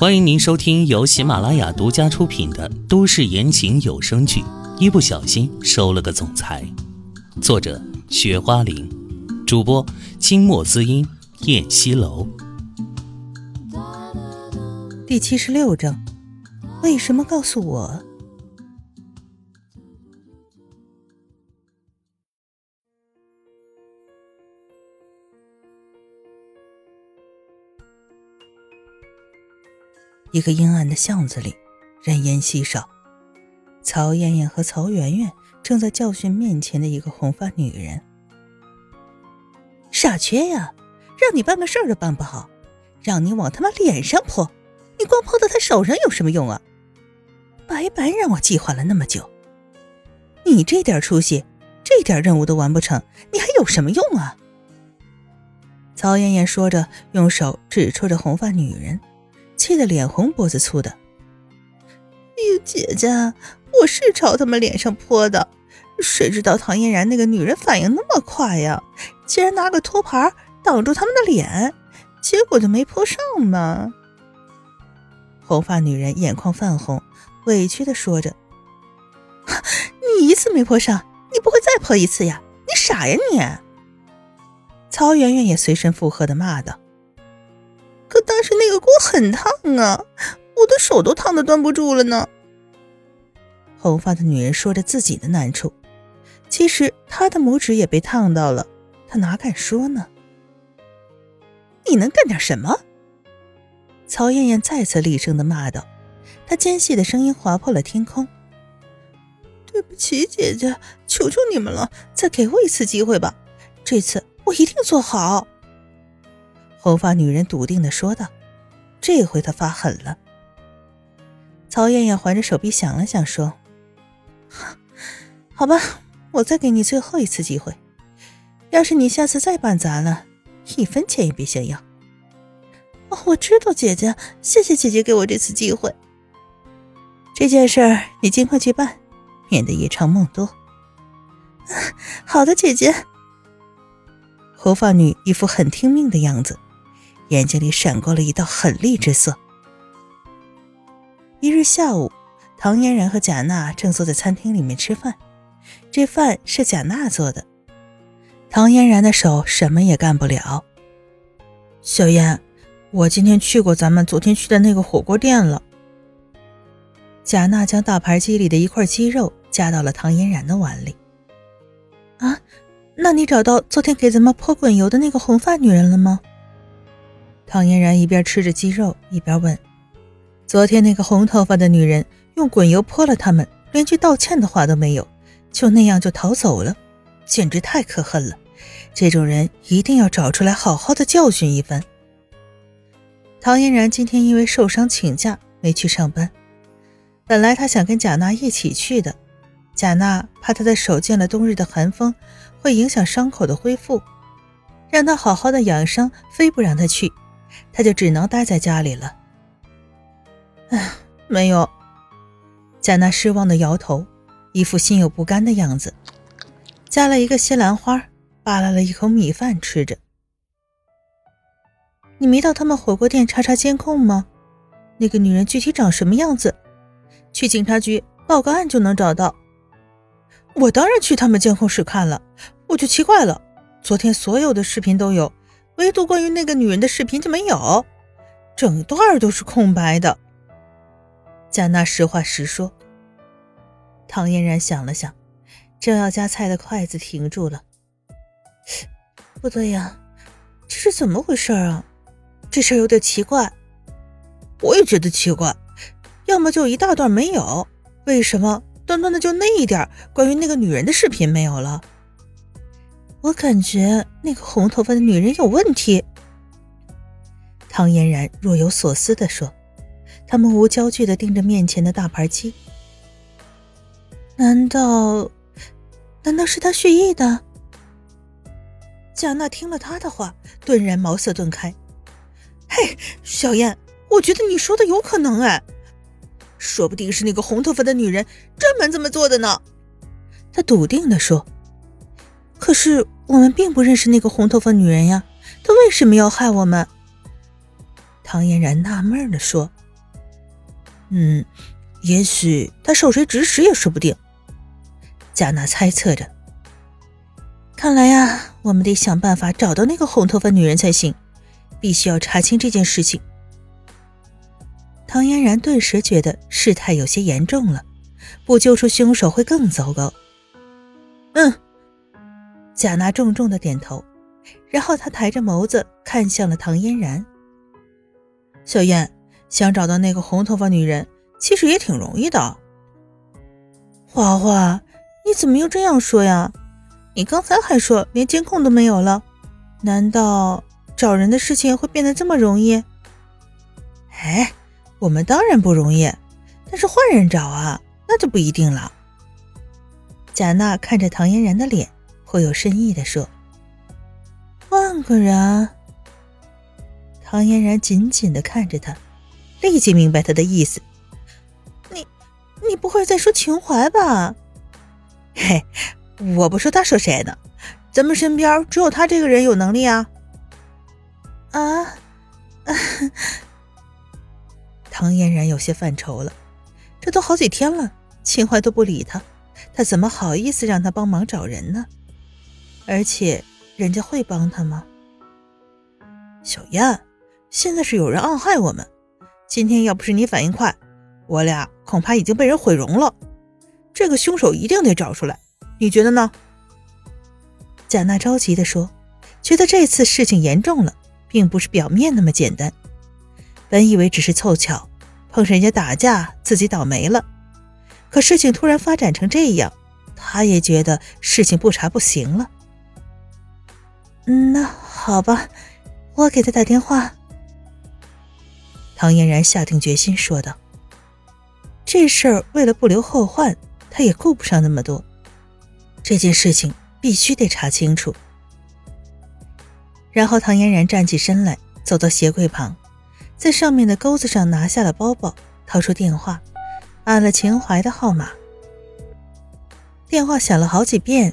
欢迎您收听由喜马拉雅独家出品的都市言情有声剧《一不小心收了个总裁》，作者：雪花玲，主播：清墨滋音、燕西楼。第七十六章，为什么告诉我？一个阴暗的巷子里，人烟稀少。曹艳艳和曹媛媛正在教训面前的一个红发女人：“傻缺呀，让你办个事儿都办不好，让你往他妈脸上泼，你光泼到他手上有什么用啊？白白让我计划了那么久，你这点出息，这点任务都完不成，你还有什么用啊？”曹艳艳说着，用手指戳着红发女人。气得脸红脖子粗的，哎呦，姐姐，我是朝他们脸上泼的，谁知道唐嫣然那个女人反应那么快呀，竟然拿个托盘挡住他们的脸，结果就没泼上嘛。红发女人眼眶泛红，委屈的说着：“ 你一次没泼上，你不会再泼一次呀？你傻呀你！”曹媛媛也随声附和的骂道。可当时那个锅很烫啊，我的手都烫的端不住了呢。红发的女人说着自己的难处，其实她的拇指也被烫到了，她哪敢说呢？你能干点什么？曹艳艳再次厉声的骂道，她尖细的声音划破了天空。对不起，姐姐，求求你们了，再给我一次机会吧，这次我一定做好。红发女人笃定的说道：“这回她发狠了。”曹艳艳环着手臂想了想，说：“好吧，我再给你最后一次机会。要是你下次再办砸了，一分钱也别想要。”“哦，我知道，姐姐，谢谢姐姐给我这次机会。这件事儿你尽快去办，免得夜长梦多。”“好的，姐姐。”红发女一副很听命的样子。眼睛里闪过了一道狠厉之色。一日下午，唐嫣然和贾娜正坐在餐厅里面吃饭，这饭是贾娜做的。唐嫣然的手什么也干不了。小燕，我今天去过咱们昨天去的那个火锅店了。贾娜将大盘鸡里的一块鸡肉夹到了唐嫣然的碗里。啊，那你找到昨天给咱们泼滚油的那个红发女人了吗？唐嫣然一边吃着鸡肉，一边问：“昨天那个红头发的女人用滚油泼了他们，连句道歉的话都没有，就那样就逃走了，简直太可恨了！这种人一定要找出来，好好的教训一番。”唐嫣然今天因为受伤请假没去上班，本来她想跟贾娜一起去的，贾娜怕她的手见了冬日的寒风会影响伤口的恢复，让她好好的养伤，非不让她去。他就只能待在家里了。哎，没有。贾娜失望的摇头，一副心有不甘的样子，夹了一个西兰花，扒拉了一口米饭吃着。你没到他们火锅店查查监控吗？那个女人具体长什么样子？去警察局报个案就能找到。我当然去他们监控室看了，我就奇怪了，昨天所有的视频都有。唯独关于那个女人的视频就没有，整段都是空白的。贾娜实话实说。唐嫣然想了想，正要夹菜的筷子停住了。不对呀，这是怎么回事啊？这事有点奇怪。我也觉得奇怪，要么就一大段没有，为什么短短的就那一点关于那个女人的视频没有了？我感觉那个红头发的女人有问题。唐嫣然若有所思的说：“他们无焦距的盯着面前的大盘鸡。难道，难道是他蓄意的？”贾娜听了他的话，顿然茅塞顿开。“嘿，小燕，我觉得你说的有可能哎，说不定是那个红头发的女人专门这么做的呢。”他笃定的说。可是我们并不认识那个红头发女人呀，她为什么要害我们？唐嫣然纳闷的说：“嗯，也许他受谁指使也说不定。贾娜猜测着。看来呀，我们得想办法找到那个红头发女人才行，必须要查清这件事情。唐嫣然顿时觉得事态有些严重了，不揪出凶手会更糟糕。嗯，贾娜重重的点头，然后她抬着眸子看向了唐嫣然。小燕，想找到那个红头发女人，其实也挺容易的。花花，你怎么又这样说呀？你刚才还说连监控都没有了，难道找人的事情会变得这么容易？哎，我们当然不容易，但是换人找啊，那就不一定了。贾娜看着唐嫣然的脸，颇有深意的说：“换个人。”唐嫣然紧紧的看着他，立即明白他的意思：“你，你不会在说秦淮吧？”嘿。我不说他说谁呢？咱们身边只有他这个人有能力啊！啊！唐嫣然有些犯愁了，这都好几天了，秦淮都不理他，他怎么好意思让他帮忙找人呢？而且人家会帮他吗？小燕，现在是有人暗害我们，今天要不是你反应快，我俩恐怕已经被人毁容了。这个凶手一定得找出来。你觉得呢？贾娜着急的说：“觉得这次事情严重了，并不是表面那么简单。本以为只是凑巧，碰上人家打架，自己倒霉了。可事情突然发展成这样，她也觉得事情不查不行了。”嗯，那好吧，我给他打电话。唐嫣然下定决心说道：“这事儿为了不留后患，他也顾不上那么多。”这件事情必须得查清楚。然后唐嫣然站起身来，走到鞋柜旁，在上面的钩子上拿下了包包，掏出电话，按了秦淮的号码。电话响了好几遍，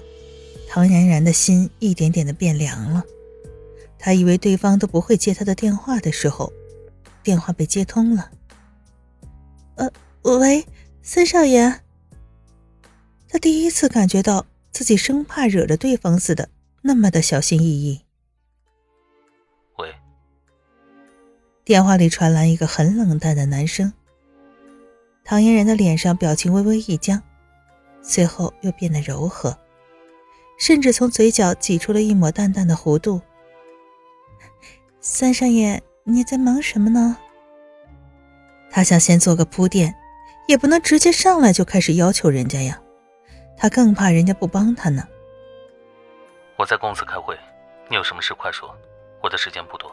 唐嫣然的心一点点的变凉了。她以为对方都不会接她的电话的时候，电话被接通了。呃，喂，孙少爷。他第一次感觉到。自己生怕惹着对方似的，那么的小心翼翼。喂。电话里传来一个很冷淡的男声。唐嫣然的脸上表情微微一僵，随后又变得柔和，甚至从嘴角挤出了一抹淡淡的弧度。三少爷，你在忙什么呢？他想先做个铺垫，也不能直接上来就开始要求人家呀。他更怕人家不帮他呢。我在公司开会，你有什么事快说，我的时间不多。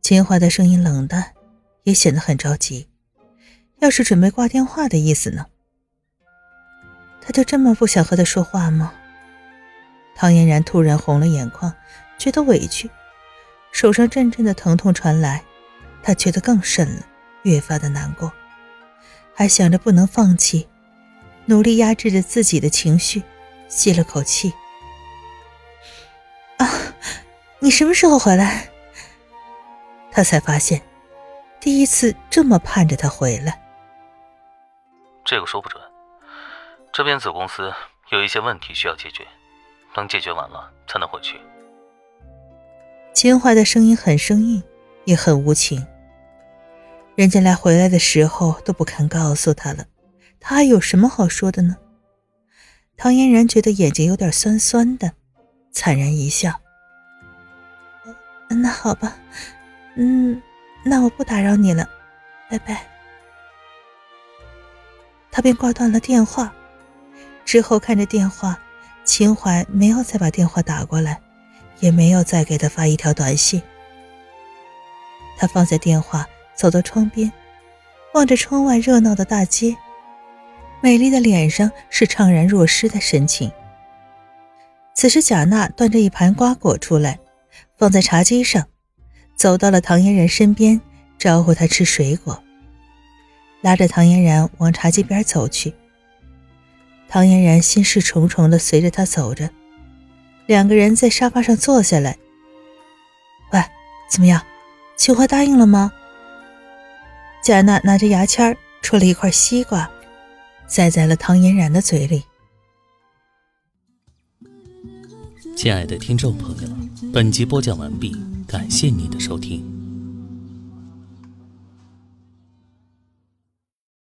秦淮的声音冷淡，也显得很着急，要是准备挂电话的意思呢？他就这么不想和他说话吗？唐嫣然突然红了眼眶，觉得委屈，手上阵阵的疼痛传来，她觉得更甚了，越发的难过，还想着不能放弃。努力压制着自己的情绪，吸了口气。啊，你什么时候回来？他才发现，第一次这么盼着他回来。这个说不准，这边子公司有一些问题需要解决，等解决完了才能回去。秦淮的声音很生硬，也很无情。人家来回来的时候都不肯告诉他了。他还有什么好说的呢？唐嫣然觉得眼睛有点酸酸的，惨然一笑。那好吧，嗯，那我不打扰你了，拜拜。他便挂断了电话，之后看着电话，秦淮没有再把电话打过来，也没有再给他发一条短信。他放下电话，走到窗边，望着窗外热闹的大街。美丽的脸上是怅然若失的神情。此时，贾娜端着一盘瓜果出来，放在茶几上，走到了唐嫣然身边，招呼她吃水果，拉着唐嫣然往茶几边走去。唐嫣然心事重重的随着他走着，两个人在沙发上坐下来。喂，怎么样？秋花答应了吗？贾娜拿着牙签戳了一块西瓜，塞在了唐嫣然的嘴里。亲爱的听众朋友，本集播讲完毕，感谢您的收听。